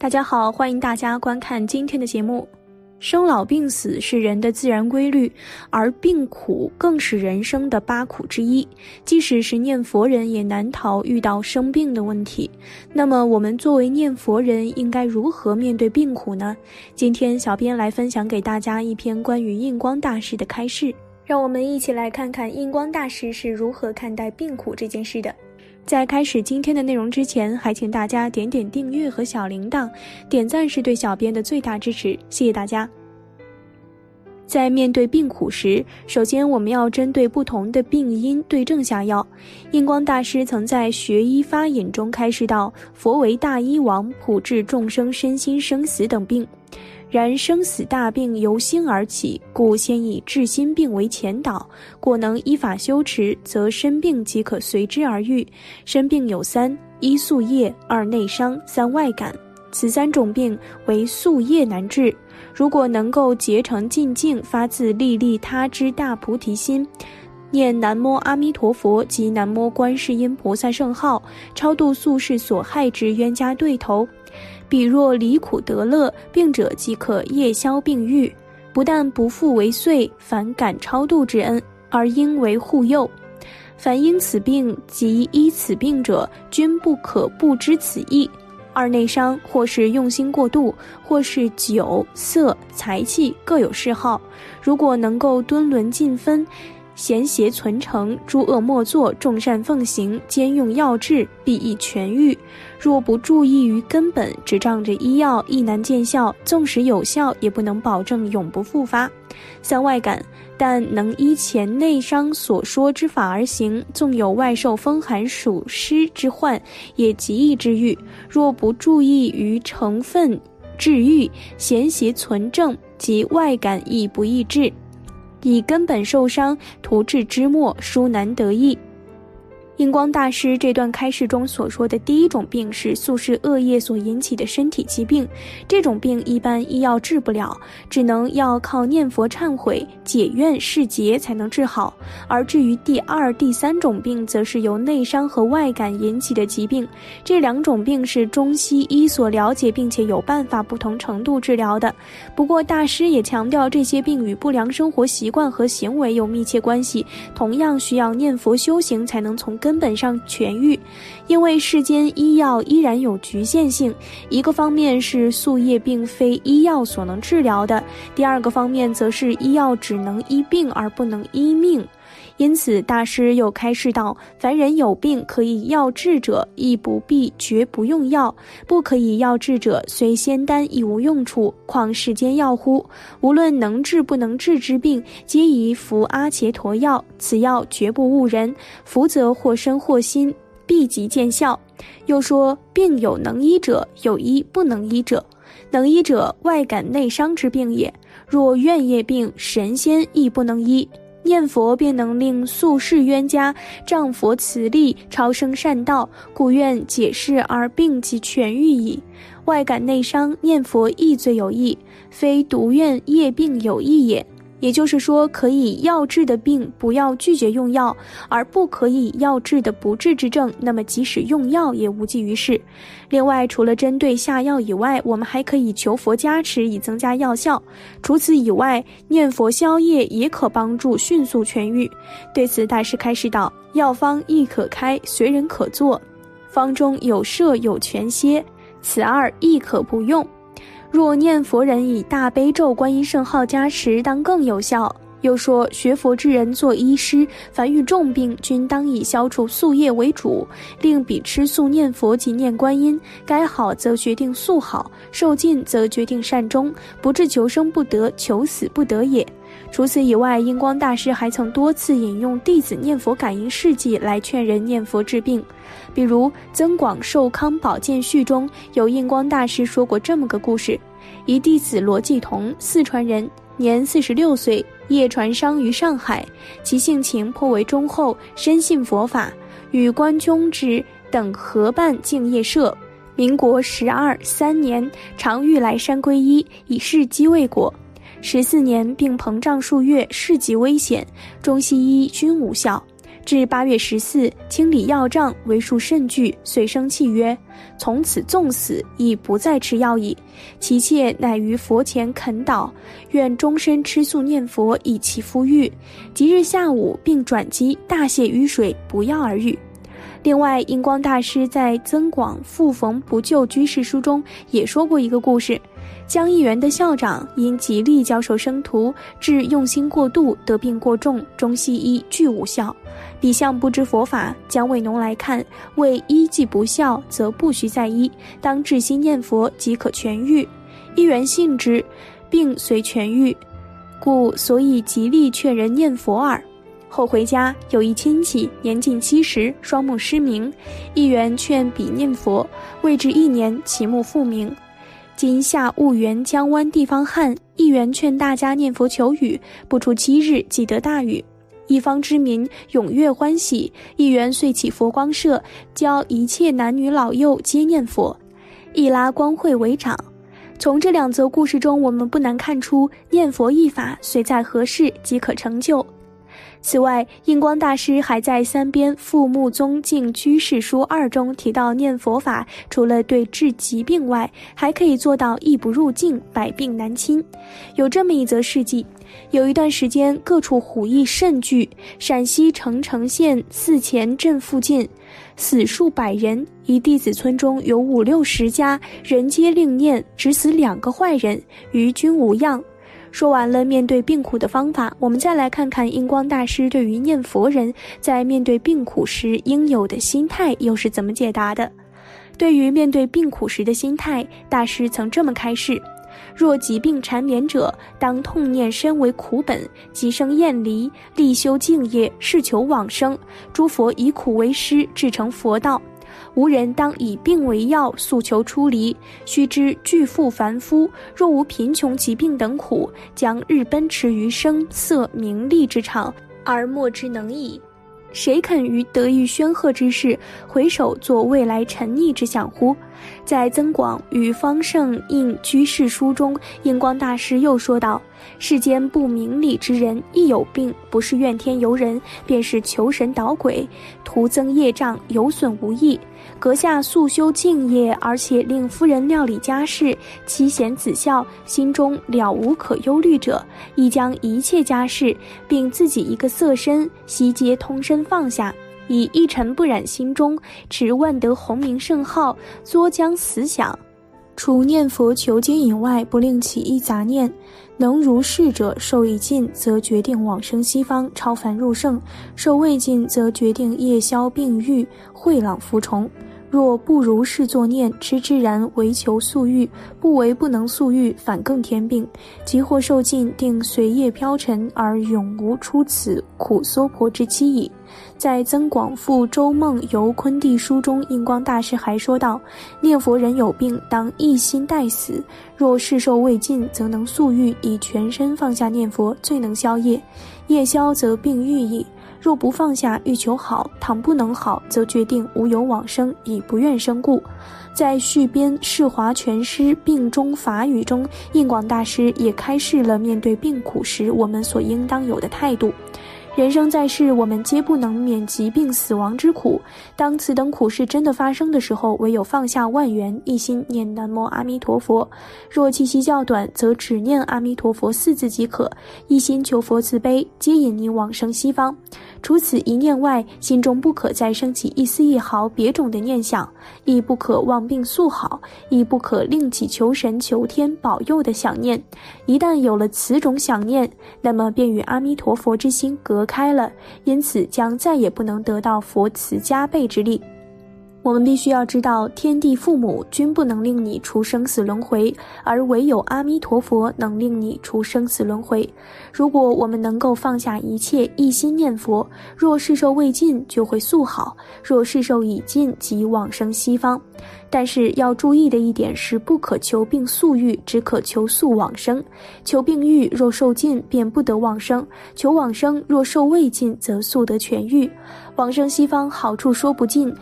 大家好，欢迎大家观看今天的节目。生老病死是人的自然规律，而病苦更是人生的八苦之一。即使是念佛人，也难逃遇到生病的问题。那么，我们作为念佛人，应该如何面对病苦呢？今天，小编来分享给大家一篇关于印光大师的开示，让我们一起来看看印光大师是如何看待病苦这件事的。在开始今天的内容之前，还请大家点点订阅和小铃铛，点赞是对小编的最大支持，谢谢大家。在面对病苦时，首先我们要针对不同的病因对症下药。印光大师曾在《学医发引》中开示道：“佛为大医王，普治众生身心生死等病。”然生死大病由心而起，故先以治心病为前导。果能依法修持，则身病即可随之而愈。身病有三：一宿业，二内伤，三外感。此三种病为宿业难治。如果能够竭诚尽静，发自利利他之大菩提心，念南无阿弥陀佛及南无观世音菩萨圣号，超度宿世所害之冤家对头。彼若离苦得乐，病者即可夜消病愈。不但不复为祟，反感超度之恩，而应为护佑。凡因此病及医此病者，均不可不知此意。二内伤，或是用心过度，或是酒色财气各有嗜好。如果能够敦伦尽分。贤邪存诚，诸恶莫作，众善奉行，兼用药治，必易痊愈。若不注意于根本，只仗着医药，亦难见效。纵使有效，也不能保证永不复发。三外感，但能依前内伤所说之法而行，纵有外受风寒暑湿之患，也极易治愈。若不注意于成分治愈，贤邪存正，及外感亦不易治。以根本受伤，图治之末，殊难得意。印光大师这段开示中所说的第一种病是宿世恶业所引起的身体疾病，这种病一般医药治不了，只能要靠念佛忏悔、解怨释结才能治好。而至于第二、第三种病，则是由内伤和外感引起的疾病，这两种病是中西医所了解并且有办法不同程度治疗的。不过大师也强调，这些病与不良生活习惯和行为有密切关系，同样需要念佛修行才能从根。根本上痊愈，因为世间医药依然有局限性。一个方面是宿业并非医药所能治疗的，第二个方面则是医药只能医病而不能医命。因此，大师又开示道：凡人有病可以药治者，亦不必绝不用药；不可以药治者，虽仙丹亦无用处，况世间药乎？无论能治不能治之病，皆宜服阿伽陀药。此药绝不误人，服则或身或心必即见效。又说：病有能医者，有医不能医者。能医者，外感内伤之病也。若怨业病，神仙亦不能医。念佛便能令宿世冤家仗佛慈力超生善道，故愿解释而病即痊愈矣。外感内伤，念佛亦最有益，非独愿业病有益也。也就是说，可以药治的病，不要拒绝用药；而不可以药治的不治之症，那么即使用药也无济于事。另外，除了针对下药以外，我们还可以求佛加持，以增加药效。除此以外，念佛消业也可帮助迅速痊愈。对此，大师开示道：“药方亦可开，随人可做。方中有摄有全歇，此二亦可不用。”若念佛人以大悲咒、观音圣号加持，当更有效。又说，学佛之人做医师，凡遇重病，均当以消除宿业为主，令彼吃素念佛及念观音。该好则决定素好，受尽则决定善终，不至求生不得，求死不得也。除此以外，印光大师还曾多次引用弟子念佛感应事迹来劝人念佛治病。比如《增广寿康宝鉴序》中有印光大师说过这么个故事：一弟子罗继同，四川人，年四十六岁，业传商于上海，其性情颇为忠厚，深信佛法，与关宗之等合办敬业社。民国十二三年，常欲来山皈依，以示机未果。十四年，并膨胀数月，事极危险，中西医均无效。至八月十四，清理药账，为数甚巨，遂生契曰：“从此纵死，亦不再吃药矣。”其妾乃于佛前恳祷，愿终身吃素念佛，以其夫愈。即日下午，并转机，大泻淤水，不药而愈。另外，印光大师在《增广复逢不救居士书》中也说过一个故事。江义园的校长因极力教授生徒，致用心过度，得病过重，中西医俱无效。彼向不知佛法，姜卫农来看，为医既不效，则不须再医，当至心念佛即可痊愈。一元信之，病遂痊愈，故所以极力劝人念佛耳。后回家，有一亲戚年近七十，双目失明，议员劝彼念佛，未至一年，其目复明。今夏婺源江湾地方旱，议员劝大家念佛求雨，不出七日即得大雨，一方之民踊跃欢喜。议员遂起佛光社，教一切男女老幼皆念佛，一拉光会为长。从这两则故事中，我们不难看出，念佛一法随在何事即可成就。此外，印光大师还在《三边复木宗净居士书二》中提到，念佛法除了对治疾病外，还可以做到亦不入境，百病难侵。有这么一则事迹：有一段时间，各处虎疫甚剧，陕西澄城县寺前镇附近死数百人，一弟子村中有五六十家，人皆令念，只死两个坏人，余均无恙。说完了面对病苦的方法，我们再来看看印光大师对于念佛人在面对病苦时应有的心态又是怎么解答的。对于面对病苦时的心态，大师曾这么开示：若疾病缠绵者，当痛念身为苦本，即生厌离，力修净业，誓求往生。诸佛以苦为师，至成佛道。无人当以病为药，诉求出离。须知巨富凡夫，若无贫穷疾病等苦，将日奔驰于声色名利之场，而莫之能矣。谁肯于得意宣赫之事，回首做未来沉溺之想乎？在曾广与方胜应居士书中，印光大师又说道：“世间不明理之人，一有病，不是怨天尤人，便是求神捣鬼，徒增业障，有损无益。阁下素修净业，而且令夫人料理家事，妻贤子孝，心中了无可忧虑者，亦将一切家事，并自己一个色身，悉皆通身放下。”以一尘不染心中持万德洪名圣号，作将死想，除念佛求经以外，不令起一杂念。能如是者，受已尽，则决定往生西方，超凡入圣；受未尽，则决定夜宵病愈，慧朗服从。若不如是作念，痴痴然为求速愈，不为不能速愈，反更添病。即或受尽，定随业飘沉，而永无出此苦娑婆之期矣。在《增广复周梦游昆地书》中，印光大师还说道：“念佛人有病，当一心待死。若世寿未尽，则能速愈，以全身放下念佛，最能消业。业消，则病愈矣。”若不放下，欲求好，倘不能好，则决定无有往生，以不愿生故。在续编《释华全诗·病中法语》中，印广大师也开示了面对病苦时我们所应当有的态度。人生在世，我们皆不能免疾病死亡之苦。当此等苦事真的发生的时候，唯有放下万缘，一心念南无阿弥陀佛。若气息较短，则只念阿弥陀佛四字即可，一心求佛慈悲，接引你往生西方。除此一念外，心中不可再升起一丝一毫别种的念想，亦不可望病速好，亦不可另起求神求天保佑的想念。一旦有了此种想念，那么便与阿弥陀佛之心隔开了，因此将再也不能得到佛慈加倍之力。我们必须要知道，天地父母均不能令你除生死轮回，而唯有阿弥陀佛能令你除生死轮回。如果我们能够放下一切，一心念佛，若世寿未尽，就会速好；若世寿已尽，即往生西方。但是要注意的一点是，不可求病速愈，只可求速往生。求病愈，若受尽，便不得往生；求往生，若受未尽，则速得痊愈。往生西方好处说不尽。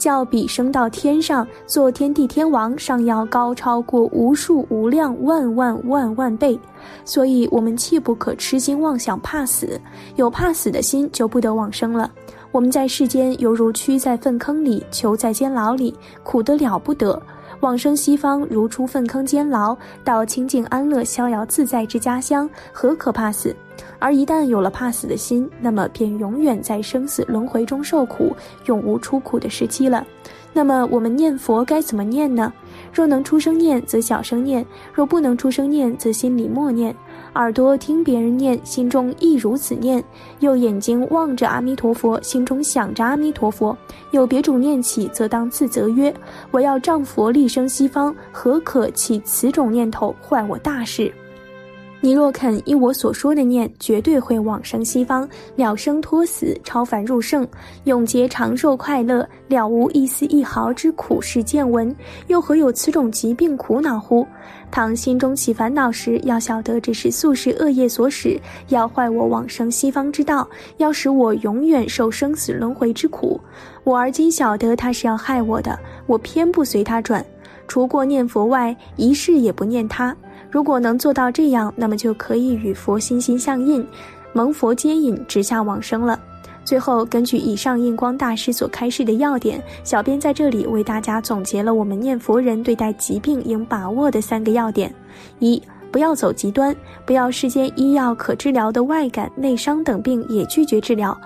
叫比升到天上做天地天王尚要高超过无数无量万万万万倍，所以我们切不可痴心妄想怕死，有怕死的心就不得往生了。我们在世间犹如屈在粪坑里，囚在监牢里，苦得了不得。往生西方如出粪坑监牢，到清净安乐、逍遥自在之家乡，何可怕死？而一旦有了怕死的心，那么便永远在生死轮回中受苦，永无出苦的时期了。那么我们念佛该怎么念呢？若能出声念，则小声念；若不能出声念，则心里默念。耳朵听别人念，心中亦如此念；右眼睛望着阿弥陀佛，心中想着阿弥陀佛。有别种念起，则当自责曰：“我要仗佛力生西方，何可起此种念头，坏我大事？”你若肯依我所说的念，绝对会往生西方，了生脱死，超凡入圣，永结长寿快乐，了无一丝一毫之苦世见闻，又何有此种疾病苦恼乎？倘心中起烦恼时，要晓得这是宿世恶业所使，要坏我往生西方之道，要使我永远受生死轮回之苦。我而今晓得他是要害我的，我偏不随他转，除过念佛外，一世也不念他。如果能做到这样，那么就可以与佛心心相印，蒙佛接引，直下往生了。最后，根据以上印光大师所开示的要点，小编在这里为大家总结了我们念佛人对待疾病应把握的三个要点：一、不要走极端，不要世间医药可治疗的外感、内伤等病也拒绝治疗。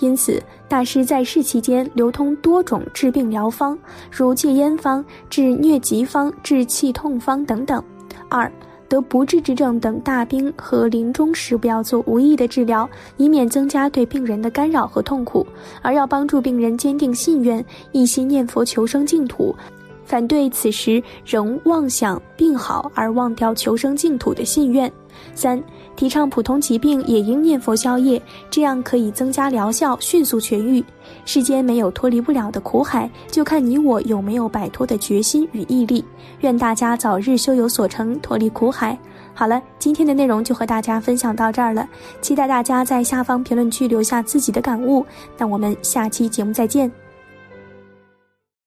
因此，大师在世期间流通多种治病疗方，如戒烟方、治疟疾方、治气痛方等等。二得不治之症等大病和临终时不要做无益的治疗，以免增加对病人的干扰和痛苦，而要帮助病人坚定信愿，一心念佛求生净土。反对此时仍妄想病好而忘掉求生净土的信愿。三提倡普通疾病也应念佛消业，这样可以增加疗效，迅速痊愈。世间没有脱离不了的苦海，就看你我有没有摆脱的决心与毅力。愿大家早日修有所成，脱离苦海。好了，今天的内容就和大家分享到这儿了，期待大家在下方评论区留下自己的感悟。那我们下期节目再见。